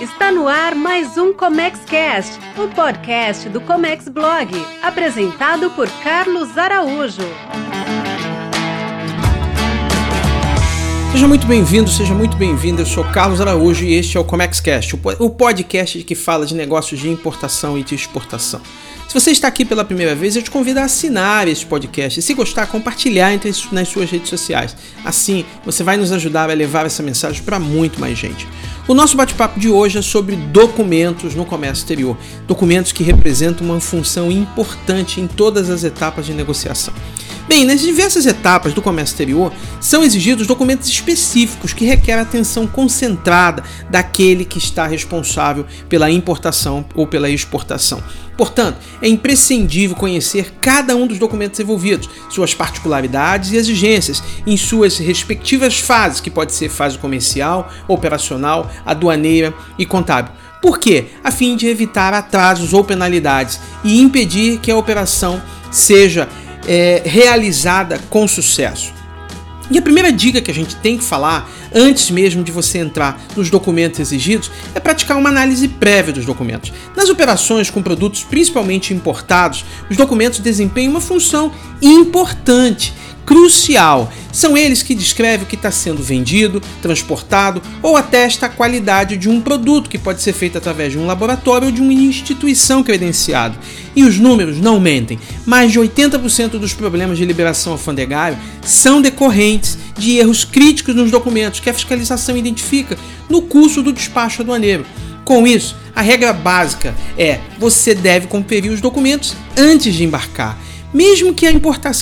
Está no ar mais um Comex Cast, o podcast do Comex Blog, apresentado por Carlos Araújo. Seja muito bem-vindo, seja muito bem-vinda. Eu sou Carlos Araújo e este é o ComexCast, o podcast que fala de negócios de importação e de exportação. Se você está aqui pela primeira vez, eu te convido a assinar este podcast e, se gostar, compartilhar entre, nas suas redes sociais. Assim, você vai nos ajudar a levar essa mensagem para muito mais gente. O nosso bate-papo de hoje é sobre documentos no comércio exterior, documentos que representam uma função importante em todas as etapas de negociação. Bem, nas diversas etapas do comércio exterior, são exigidos documentos específicos que requerem atenção concentrada daquele que está responsável pela importação ou pela exportação. Portanto, é imprescindível conhecer cada um dos documentos envolvidos, suas particularidades e exigências em suas respectivas fases, que pode ser fase comercial, operacional, aduaneira e contábil. Por quê? A fim de evitar atrasos ou penalidades e impedir que a operação seja é, realizada com sucesso. E a primeira dica que a gente tem que falar, antes mesmo de você entrar nos documentos exigidos, é praticar uma análise prévia dos documentos. Nas operações com produtos principalmente importados, os documentos desempenham uma função importante crucial. São eles que descrevem o que está sendo vendido, transportado ou atesta a qualidade de um produto que pode ser feito através de um laboratório ou de uma instituição credenciada. E os números não mentem. Mais de 80% dos problemas de liberação alfandegária são decorrentes de erros críticos nos documentos que a fiscalização identifica no curso do despacho aduaneiro. Com isso, a regra básica é: você deve conferir os documentos antes de embarcar. Mesmo que a,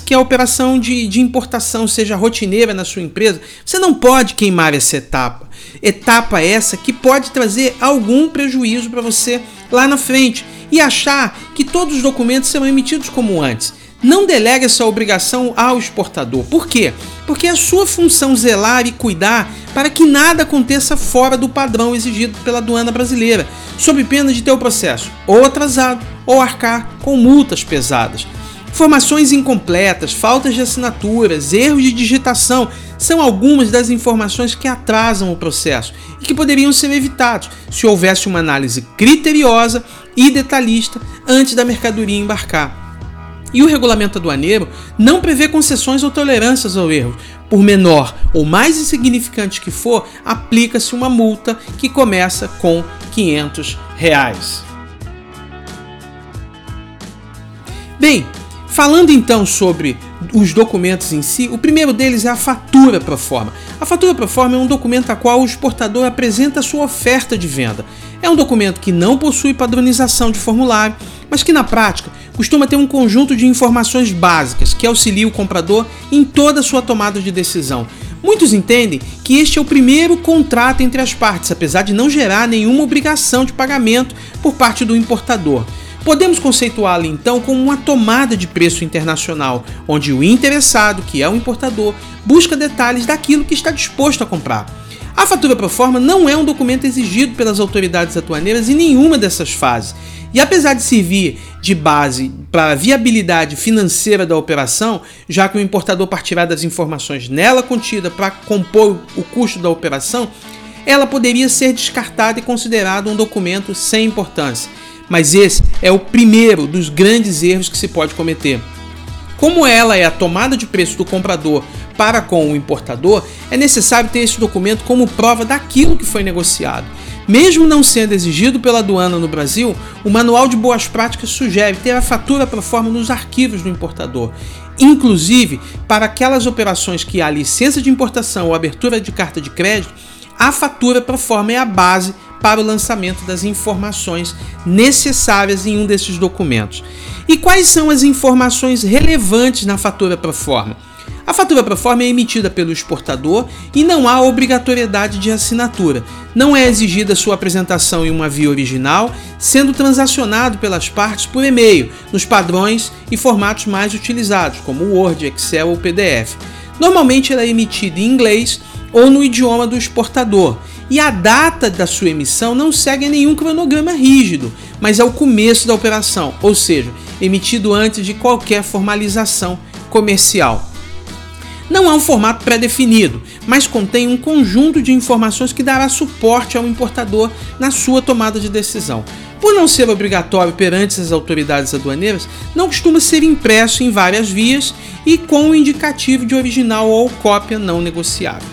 que a operação de, de importação seja rotineira na sua empresa, você não pode queimar essa etapa. Etapa essa que pode trazer algum prejuízo para você lá na frente e achar que todos os documentos serão emitidos como antes. Não delegue essa obrigação ao exportador. Por quê? Porque é sua função zelar e cuidar para que nada aconteça fora do padrão exigido pela aduana brasileira, sob pena de ter o processo ou atrasado ou arcar com multas pesadas. Informações incompletas, faltas de assinaturas, erros de digitação são algumas das informações que atrasam o processo e que poderiam ser evitados se houvesse uma análise criteriosa e detalhista antes da mercadoria embarcar. E o regulamento aduaneiro não prevê concessões ou tolerâncias ao erro. Por menor ou mais insignificante que for, aplica-se uma multa que começa com 500 reais. Bem, Falando então sobre os documentos em si, o primeiro deles é a fatura pro forma. A fatura pro forma é um documento a qual o exportador apresenta sua oferta de venda. É um documento que não possui padronização de formulário, mas que na prática costuma ter um conjunto de informações básicas que auxilia o comprador em toda a sua tomada de decisão. Muitos entendem que este é o primeiro contrato entre as partes, apesar de não gerar nenhuma obrigação de pagamento por parte do importador. Podemos conceituá-la então como uma tomada de preço internacional, onde o interessado, que é o importador, busca detalhes daquilo que está disposto a comprar. A fatura pro forma não é um documento exigido pelas autoridades atuaneiras em nenhuma dessas fases. E apesar de servir de base para a viabilidade financeira da operação, já que o importador partirá das informações nela contida para compor o custo da operação, ela poderia ser descartada e considerada um documento sem importância. Mas esse é o primeiro dos grandes erros que se pode cometer. Como ela é a tomada de preço do comprador para com o importador, é necessário ter esse documento como prova daquilo que foi negociado. Mesmo não sendo exigido pela aduana no Brasil, o Manual de Boas Práticas sugere ter a fatura para forma nos arquivos do importador. Inclusive, para aquelas operações que há licença de importação ou abertura de carta de crédito, a fatura para forma é a base para o lançamento das informações necessárias em um desses documentos. E quais são as informações relevantes na fatura pro forma? A fatura pro forma é emitida pelo exportador e não há obrigatoriedade de assinatura. Não é exigida sua apresentação em uma via original, sendo transacionado pelas partes por e-mail, nos padrões e formatos mais utilizados, como Word, Excel ou PDF. Normalmente ela é emitida em inglês ou no idioma do exportador e a data da sua emissão não segue nenhum cronograma rígido, mas é o começo da operação, ou seja, emitido antes de qualquer formalização comercial. Não há um formato pré-definido, mas contém um conjunto de informações que dará suporte ao importador na sua tomada de decisão. Por não ser obrigatório perante as autoridades aduaneiras, não costuma ser impresso em várias vias e com o indicativo de original ou cópia não negociável.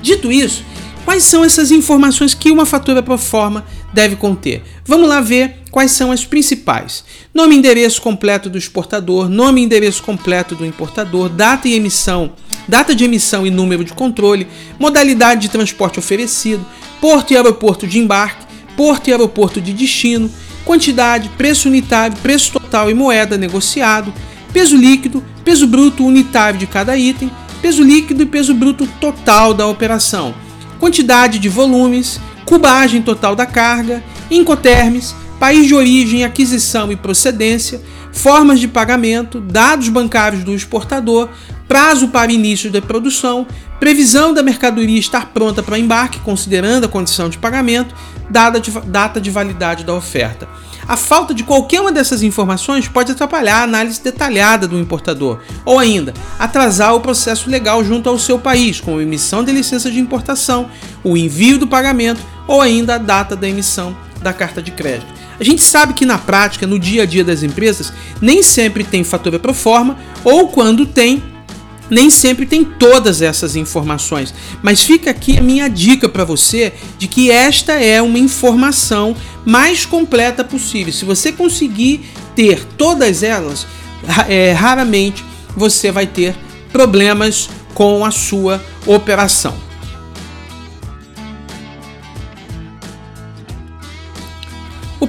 Dito isso, quais são essas informações que uma fatura pro forma deve conter? Vamos lá ver quais são as principais. Nome e endereço completo do exportador, nome e endereço completo do importador, data e emissão, data de emissão e número de controle, modalidade de transporte oferecido, porto e aeroporto de embarque, porto e aeroporto de destino, quantidade, preço unitário, preço total e moeda negociado, peso líquido, peso bruto unitário de cada item, peso líquido e peso bruto total da operação, quantidade de volumes, cubagem total da carga, incoterms, país de origem, aquisição e procedência, formas de pagamento, dados bancários do exportador, prazo para início da produção, previsão da mercadoria estar pronta para embarque, considerando a condição de pagamento, data de, data de validade da oferta. A falta de qualquer uma dessas informações pode atrapalhar a análise detalhada do importador, ou ainda atrasar o processo legal junto ao seu país, como emissão de licença de importação, o envio do pagamento ou ainda a data da emissão da carta de crédito. A gente sabe que na prática, no dia a dia das empresas, nem sempre tem fatura pro forma, ou quando tem, nem sempre tem todas essas informações, mas fica aqui a minha dica para você de que esta é uma informação mais completa possível. Se você conseguir ter todas elas, é, raramente você vai ter problemas com a sua operação.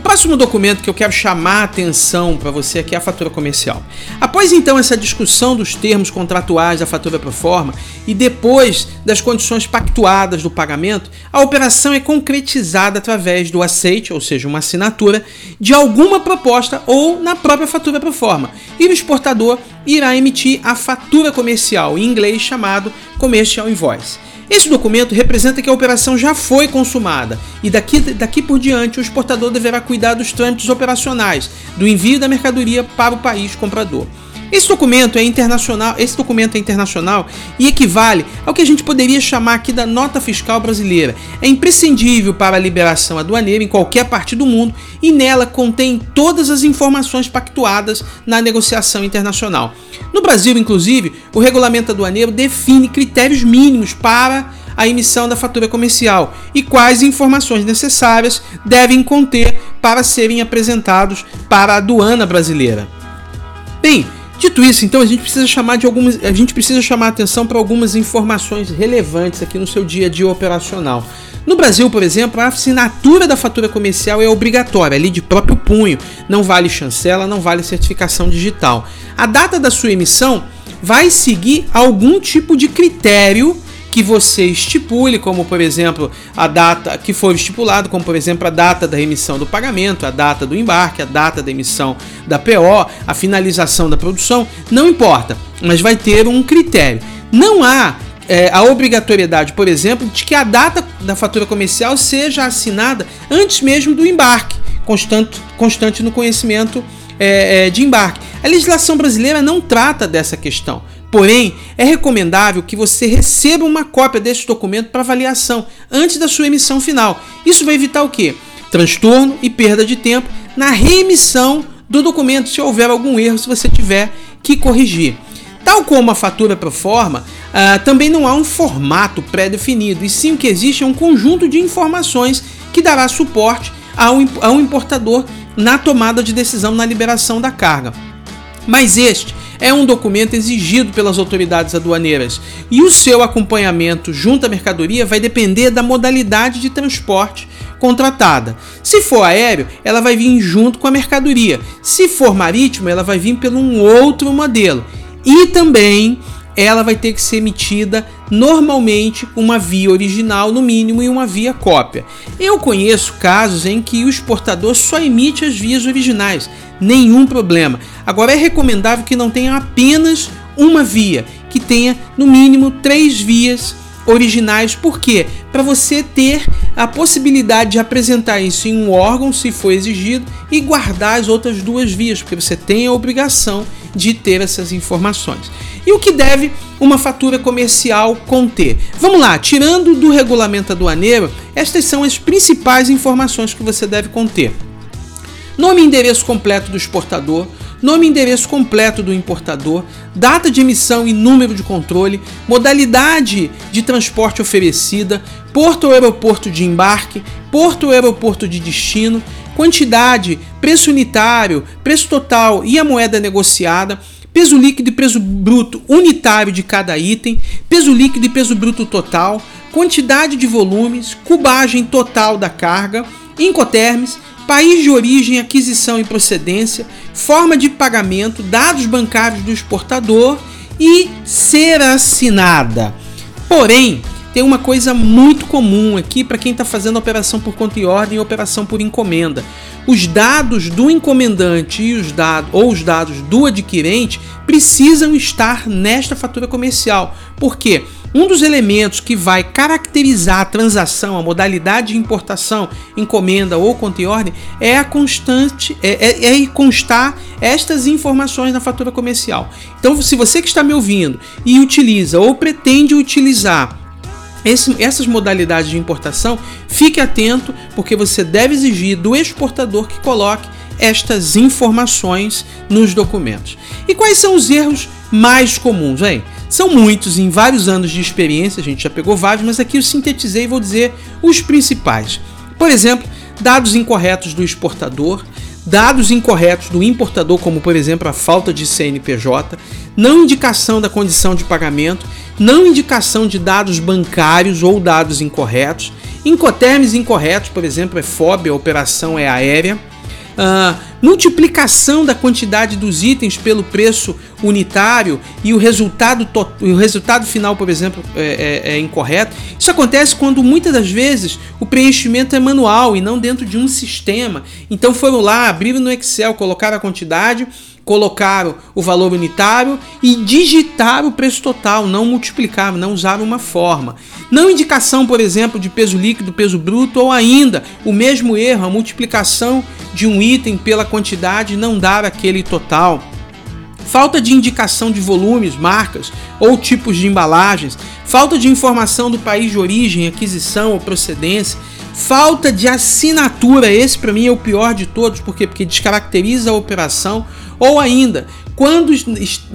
Próximo documento que eu quero chamar a atenção para você aqui é a fatura comercial. Após então essa discussão dos termos contratuais da fatura pro forma e depois das condições pactuadas do pagamento, a operação é concretizada através do aceite, ou seja, uma assinatura, de alguma proposta ou na própria fatura pro forma. E o exportador irá emitir a fatura comercial, em inglês chamado Commercial Invoice. Esse documento representa que a operação já foi consumada e daqui, daqui por diante o exportador deverá cuidar dos trâmites operacionais, do envio da mercadoria para o país comprador. Esse documento é internacional, esse documento é internacional e equivale ao que a gente poderia chamar aqui da nota fiscal brasileira. É imprescindível para a liberação aduaneira em qualquer parte do mundo e nela contém todas as informações pactuadas na negociação internacional. No Brasil, inclusive, o regulamento aduaneiro define critérios mínimos para a emissão da fatura comercial e quais informações necessárias devem conter para serem apresentados para a aduana brasileira. Bem, Dito isso, então a gente precisa chamar de algumas, a gente precisa chamar atenção para algumas informações relevantes aqui no seu dia a dia operacional. No Brasil, por exemplo, a assinatura da fatura comercial é obrigatória, ali de próprio punho, não vale chancela, não vale certificação digital. A data da sua emissão vai seguir algum tipo de critério que você estipule, como por exemplo a data que for estipulado, como por exemplo a data da remissão do pagamento, a data do embarque, a data da emissão da PO, a finalização da produção, não importa, mas vai ter um critério. Não há é, a obrigatoriedade, por exemplo, de que a data da fatura comercial seja assinada antes mesmo do embarque, constante, constante no conhecimento é, é, de embarque. A legislação brasileira não trata dessa questão. Porém, é recomendável que você receba uma cópia deste documento para avaliação antes da sua emissão final. Isso vai evitar o quê? Transtorno e perda de tempo na reemissão do documento, se houver algum erro, se você tiver que corrigir. Tal como a fatura pro forma, uh, também não há um formato pré-definido, e sim o que existe é um conjunto de informações que dará suporte ao, ao importador na tomada de decisão na liberação da carga. Mas este é um documento exigido pelas autoridades aduaneiras e o seu acompanhamento junto à mercadoria vai depender da modalidade de transporte contratada. Se for aéreo, ela vai vir junto com a mercadoria. Se for marítimo, ela vai vir pelo um outro modelo. E também ela vai ter que ser emitida normalmente uma via original no mínimo e uma via cópia. Eu conheço casos em que o exportador só emite as vias originais, nenhum problema. Agora é recomendável que não tenha apenas uma via, que tenha no mínimo três vias originais. Por quê? Para você ter a possibilidade de apresentar isso em um órgão, se for exigido, e guardar as outras duas vias, porque você tem a obrigação de ter essas informações. E o que deve uma fatura comercial conter? Vamos lá, tirando do regulamento aduaneiro, estas são as principais informações que você deve conter. Nome e endereço completo do exportador, nome e endereço completo do importador, data de emissão e número de controle, modalidade de transporte oferecida, porto ou aeroporto de embarque, porto ou aeroporto de destino, quantidade, preço unitário, preço total e a moeda negociada, peso líquido e peso bruto unitário de cada item, peso líquido e peso bruto total, quantidade de volumes, cubagem total da carga, incoterms, país de origem, aquisição e procedência, forma de pagamento, dados bancários do exportador e ser assinada. Porém, tem uma coisa muito comum aqui para quem está fazendo operação por conta e ordem e operação por encomenda. Os dados do encomendante e os dados ou os dados do adquirente precisam estar nesta fatura comercial. Por quê? Um dos elementos que vai caracterizar a transação, a modalidade de importação, encomenda ou conta e ordem é a constante, é, é, é constar estas informações na fatura comercial. Então, se você que está me ouvindo e utiliza ou pretende utilizar esse, essas modalidades de importação, fique atento, porque você deve exigir do exportador que coloque estas informações nos documentos. E quais são os erros mais comuns, hein? São muitos, em vários anos de experiência, a gente já pegou vários, mas aqui eu sintetizei e vou dizer os principais. Por exemplo, dados incorretos do exportador, dados incorretos do importador, como por exemplo a falta de CNPJ, não indicação da condição de pagamento não indicação de dados bancários ou dados incorretos, incoterms incorretos, por exemplo, é FOB, a operação é aérea, uh, multiplicação da quantidade dos itens pelo preço unitário e o resultado, o resultado final, por exemplo, é, é, é incorreto. Isso acontece quando muitas das vezes o preenchimento é manual e não dentro de um sistema. Então foram lá, abriram no Excel, colocaram a quantidade colocaram o valor unitário e digitaram o preço total, não multiplicaram, não usaram uma forma. Não indicação, por exemplo, de peso líquido, peso bruto, ou ainda o mesmo erro, a multiplicação de um item pela quantidade não dar aquele total. Falta de indicação de volumes, marcas ou tipos de embalagens, falta de informação do país de origem, aquisição ou procedência, falta de assinatura, esse para mim é o pior de todos, porque porque descaracteriza a operação ou ainda, quando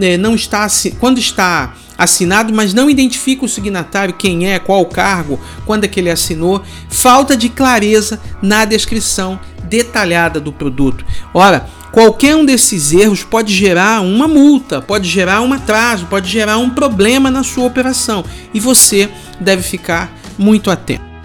é, não está quando está assinado, mas não identifica o signatário, quem é, qual o cargo, quando é que ele assinou, falta de clareza na descrição detalhada do produto. Ora, qualquer um desses erros pode gerar uma multa, pode gerar um atraso, pode gerar um problema na sua operação e você deve ficar muito atento.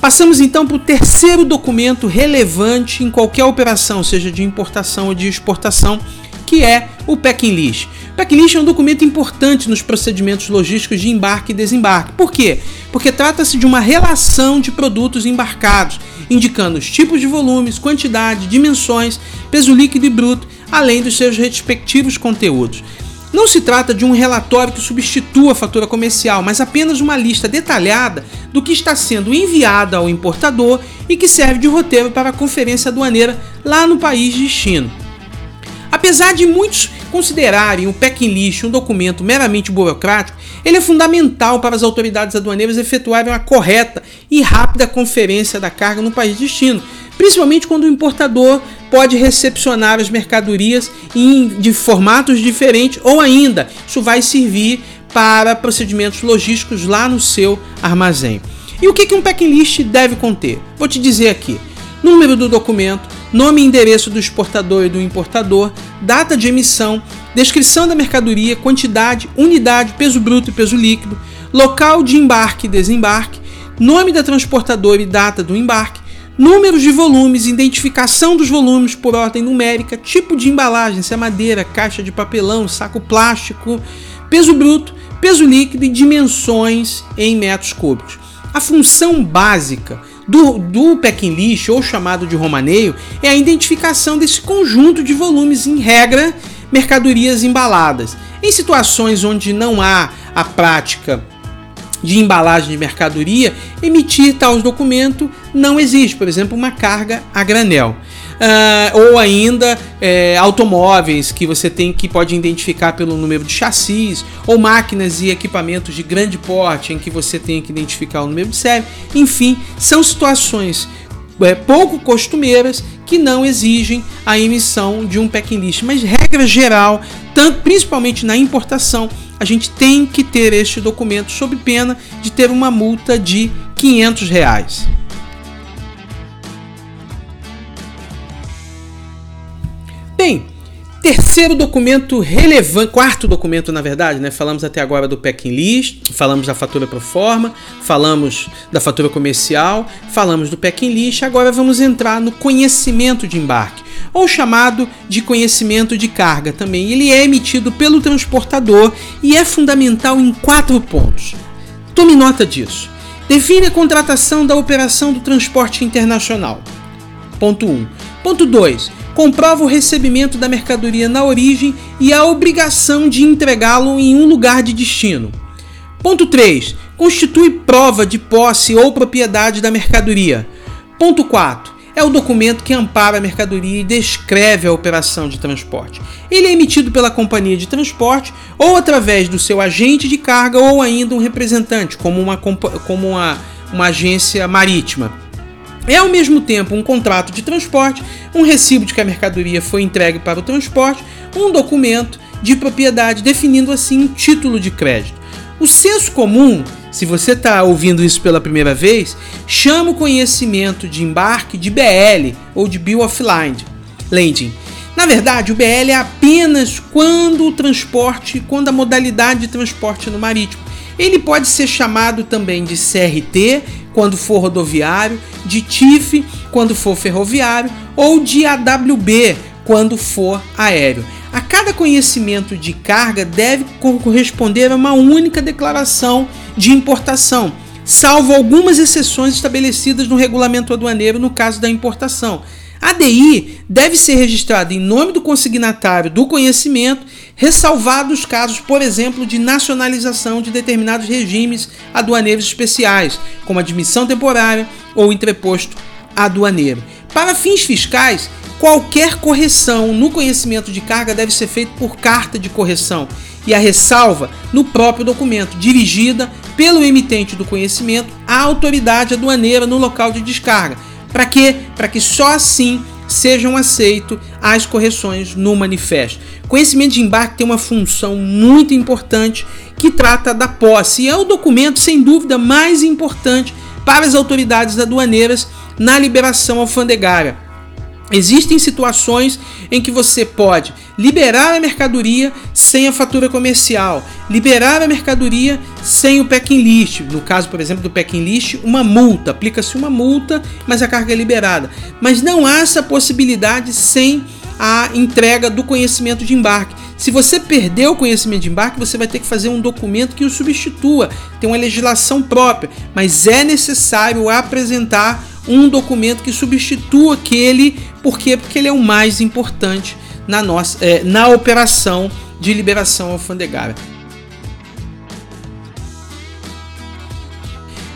Passamos então para o terceiro documento relevante em qualquer operação, seja de importação ou de exportação, que é o packing list. Packing list é um documento importante nos procedimentos logísticos de embarque e desembarque. Por quê? Porque trata-se de uma relação de produtos embarcados, indicando os tipos de volumes, quantidade, dimensões, peso líquido e bruto, além dos seus respectivos conteúdos. Não se trata de um relatório que substitua a fatura comercial, mas apenas uma lista detalhada do que está sendo enviado ao importador e que serve de roteiro para a conferência aduaneira lá no país de destino. Apesar de muitos considerarem o packing list um documento meramente burocrático, ele é fundamental para as autoridades aduaneiras efetuarem uma correta e rápida conferência da carga no país de destino, principalmente quando o importador pode recepcionar as mercadorias em, de formatos diferentes ou ainda isso vai servir para procedimentos logísticos lá no seu armazém. E o que, que um packing list deve conter? Vou te dizer aqui: número do documento, nome e endereço do exportador e do importador, data de emissão, descrição da mercadoria, quantidade, unidade, peso bruto e peso líquido, local de embarque e desembarque, nome da transportadora e data do embarque, números de volumes, identificação dos volumes por ordem numérica, tipo de embalagem, se é madeira, caixa de papelão, saco plástico, peso bruto, peso líquido e dimensões em metros cúbicos. A função básica do, do packing list, ou chamado de romaneio, é a identificação desse conjunto de volumes, em regra, mercadorias embaladas. Em situações onde não há a prática de embalagem de mercadoria, emitir tal documento não existe, por exemplo, uma carga a granel. Uh, ou ainda é, automóveis que você tem que pode identificar pelo número de chassis, ou máquinas e equipamentos de grande porte em que você tem que identificar o número de série. Enfim, são situações é, pouco costumeiras que não exigem a emissão de um packing list. Mas regra geral, tanto, principalmente na importação, a gente tem que ter este documento sob pena de ter uma multa de 500 reais. Bem, terceiro documento relevante, quarto documento na verdade, né? Falamos até agora do packing list, falamos da fatura pro forma, falamos da fatura comercial, falamos do packing list, agora vamos entrar no conhecimento de embarque, ou chamado de conhecimento de carga também. Ele é emitido pelo transportador e é fundamental em quatro pontos. Tome nota disso. Define a contratação da operação do transporte internacional. Ponto 1. Um. Ponto 2 comprova o recebimento da mercadoria na origem e a obrigação de entregá-lo em um lugar de destino. Ponto 3. Constitui prova de posse ou propriedade da mercadoria. Ponto 4. É o documento que ampara a mercadoria e descreve a operação de transporte. Ele é emitido pela companhia de transporte ou através do seu agente de carga ou ainda um representante, como uma, como uma, uma agência marítima. É ao mesmo tempo um contrato de transporte, um recibo de que a mercadoria foi entregue para o transporte, um documento de propriedade, definindo assim um título de crédito. O senso comum, se você está ouvindo isso pela primeira vez, chama o conhecimento de embarque de BL ou de Bill of Landing. Na verdade, o BL é apenas quando o transporte, quando a modalidade de transporte no marítimo. Ele pode ser chamado também de CRT quando for rodoviário, de TIF quando for ferroviário ou de AWB quando for aéreo. A cada conhecimento de carga deve corresponder a uma única declaração de importação, salvo algumas exceções estabelecidas no regulamento aduaneiro no caso da importação. A DI deve ser registrada em nome do consignatário do conhecimento, ressalvados os casos, por exemplo, de nacionalização de determinados regimes aduaneiros especiais, como admissão temporária ou entreposto aduaneiro. Para fins fiscais, qualquer correção no conhecimento de carga deve ser feita por carta de correção e a ressalva no próprio documento, dirigida pelo emitente do conhecimento à autoridade aduaneira no local de descarga para quê? Para que só assim sejam aceitas as correções no manifesto. Conhecimento de embarque tem uma função muito importante que trata da posse e é o documento, sem dúvida, mais importante para as autoridades aduaneiras na liberação alfandegária. Existem situações em que você pode liberar a mercadoria sem a fatura comercial, liberar a mercadoria sem o packing list. No caso, por exemplo, do packing list, uma multa, aplica-se uma multa, mas a carga é liberada. Mas não há essa possibilidade sem a entrega do conhecimento de embarque. Se você perdeu o conhecimento de embarque, você vai ter que fazer um documento que o substitua. Tem uma legislação própria, mas é necessário apresentar um documento que substitua aquele, por quê? Porque ele é o mais importante na, nossa, é, na operação de liberação alfandegária.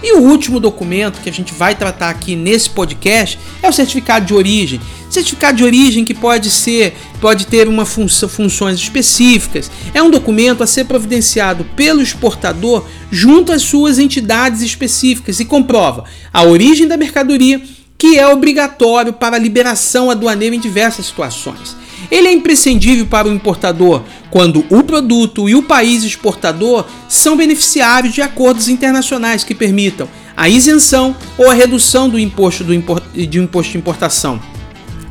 E o último documento que a gente vai tratar aqui nesse podcast é o certificado de origem. Certificado de origem que pode ser, pode ter uma função, funções específicas. É um documento a ser providenciado pelo exportador junto às suas entidades específicas e comprova a origem da mercadoria, que é obrigatório para a liberação aduaneira em diversas situações. Ele é imprescindível para o importador quando o produto e o país exportador são beneficiários de acordos internacionais que permitam a isenção ou a redução do imposto do import, de imposto de importação.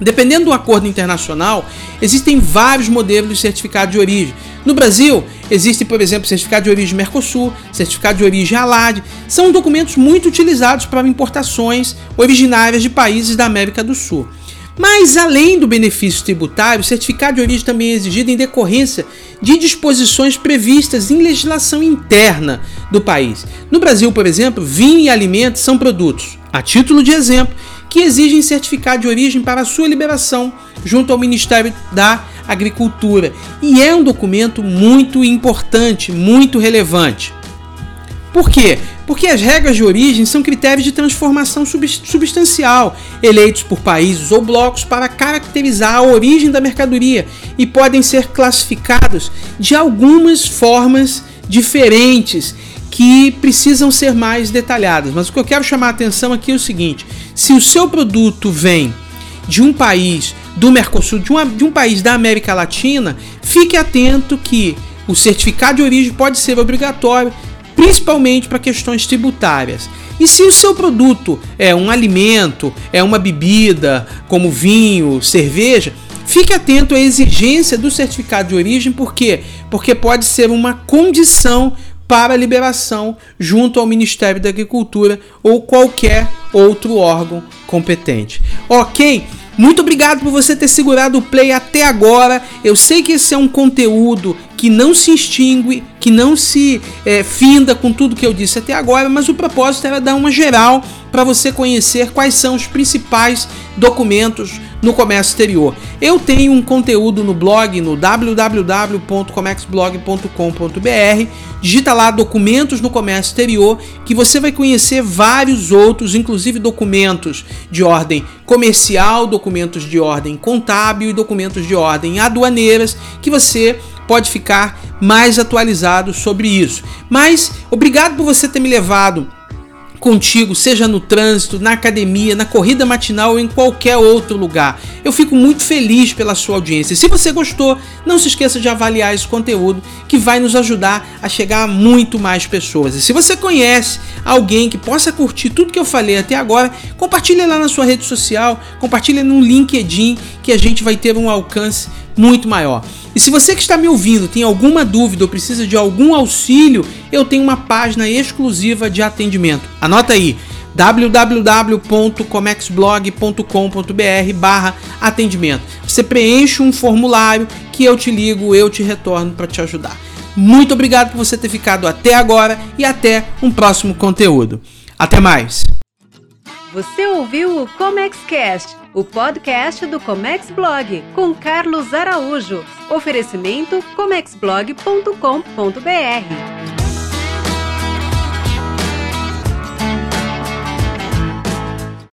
Dependendo do acordo internacional, existem vários modelos de certificado de origem. No Brasil, existe, por exemplo, certificado de origem Mercosul, certificado de origem ALAD. São documentos muito utilizados para importações originárias de países da América do Sul. Mas, além do benefício tributário, o certificado de origem também é exigido em decorrência de disposições previstas em legislação interna do país. No Brasil, por exemplo, vinho e alimentos são produtos, a título de exemplo, que exigem certificado de origem para sua liberação junto ao Ministério da agricultura. E é um documento muito importante, muito relevante. Por quê? Porque as regras de origem são critérios de transformação substancial, eleitos por países ou blocos para caracterizar a origem da mercadoria e podem ser classificados de algumas formas diferentes que precisam ser mais detalhadas. Mas o que eu quero chamar a atenção aqui é o seguinte: se o seu produto vem de um país do Mercosul, de, uma, de um país da América Latina, fique atento que o certificado de origem pode ser obrigatório principalmente para questões tributárias. E se o seu produto é um alimento, é uma bebida, como vinho, cerveja, fique atento à exigência do certificado de origem, por quê? Porque pode ser uma condição para liberação junto ao Ministério da Agricultura ou qualquer outro órgão competente. Ok? Muito obrigado por você ter segurado o play até agora. Eu sei que esse é um conteúdo que não se extingue, que não se é, finda com tudo que eu disse até agora, mas o propósito era dar uma geral para você conhecer quais são os principais documentos no comércio exterior. Eu tenho um conteúdo no blog no www.comexblog.com.br. Digita lá documentos no comércio exterior que você vai conhecer vários outros, inclusive documentos de ordem comercial, documentos de ordem contábil e documentos de ordem aduaneiras que você pode ficar mais atualizado sobre isso. Mas obrigado por você ter me levado contigo, seja no trânsito, na academia, na corrida matinal ou em qualquer outro lugar. Eu fico muito feliz pela sua audiência. Se você gostou, não se esqueça de avaliar esse conteúdo que vai nos ajudar a chegar a muito mais pessoas. E se você conhece alguém que possa curtir tudo que eu falei até agora, compartilhe lá na sua rede social, compartilhe no LinkedIn que a gente vai ter um alcance muito maior. E se você que está me ouvindo tem alguma dúvida ou precisa de algum auxílio, eu tenho uma página exclusiva de atendimento. Anota aí www.comexblog.com.br barra atendimento. Você preenche um formulário que eu te ligo, eu te retorno para te ajudar. Muito obrigado por você ter ficado até agora e até um próximo conteúdo. Até mais! Você ouviu o ComexCast, o podcast do Comex Blog, com Carlos Araújo. Oferecimento comexblog.com.br.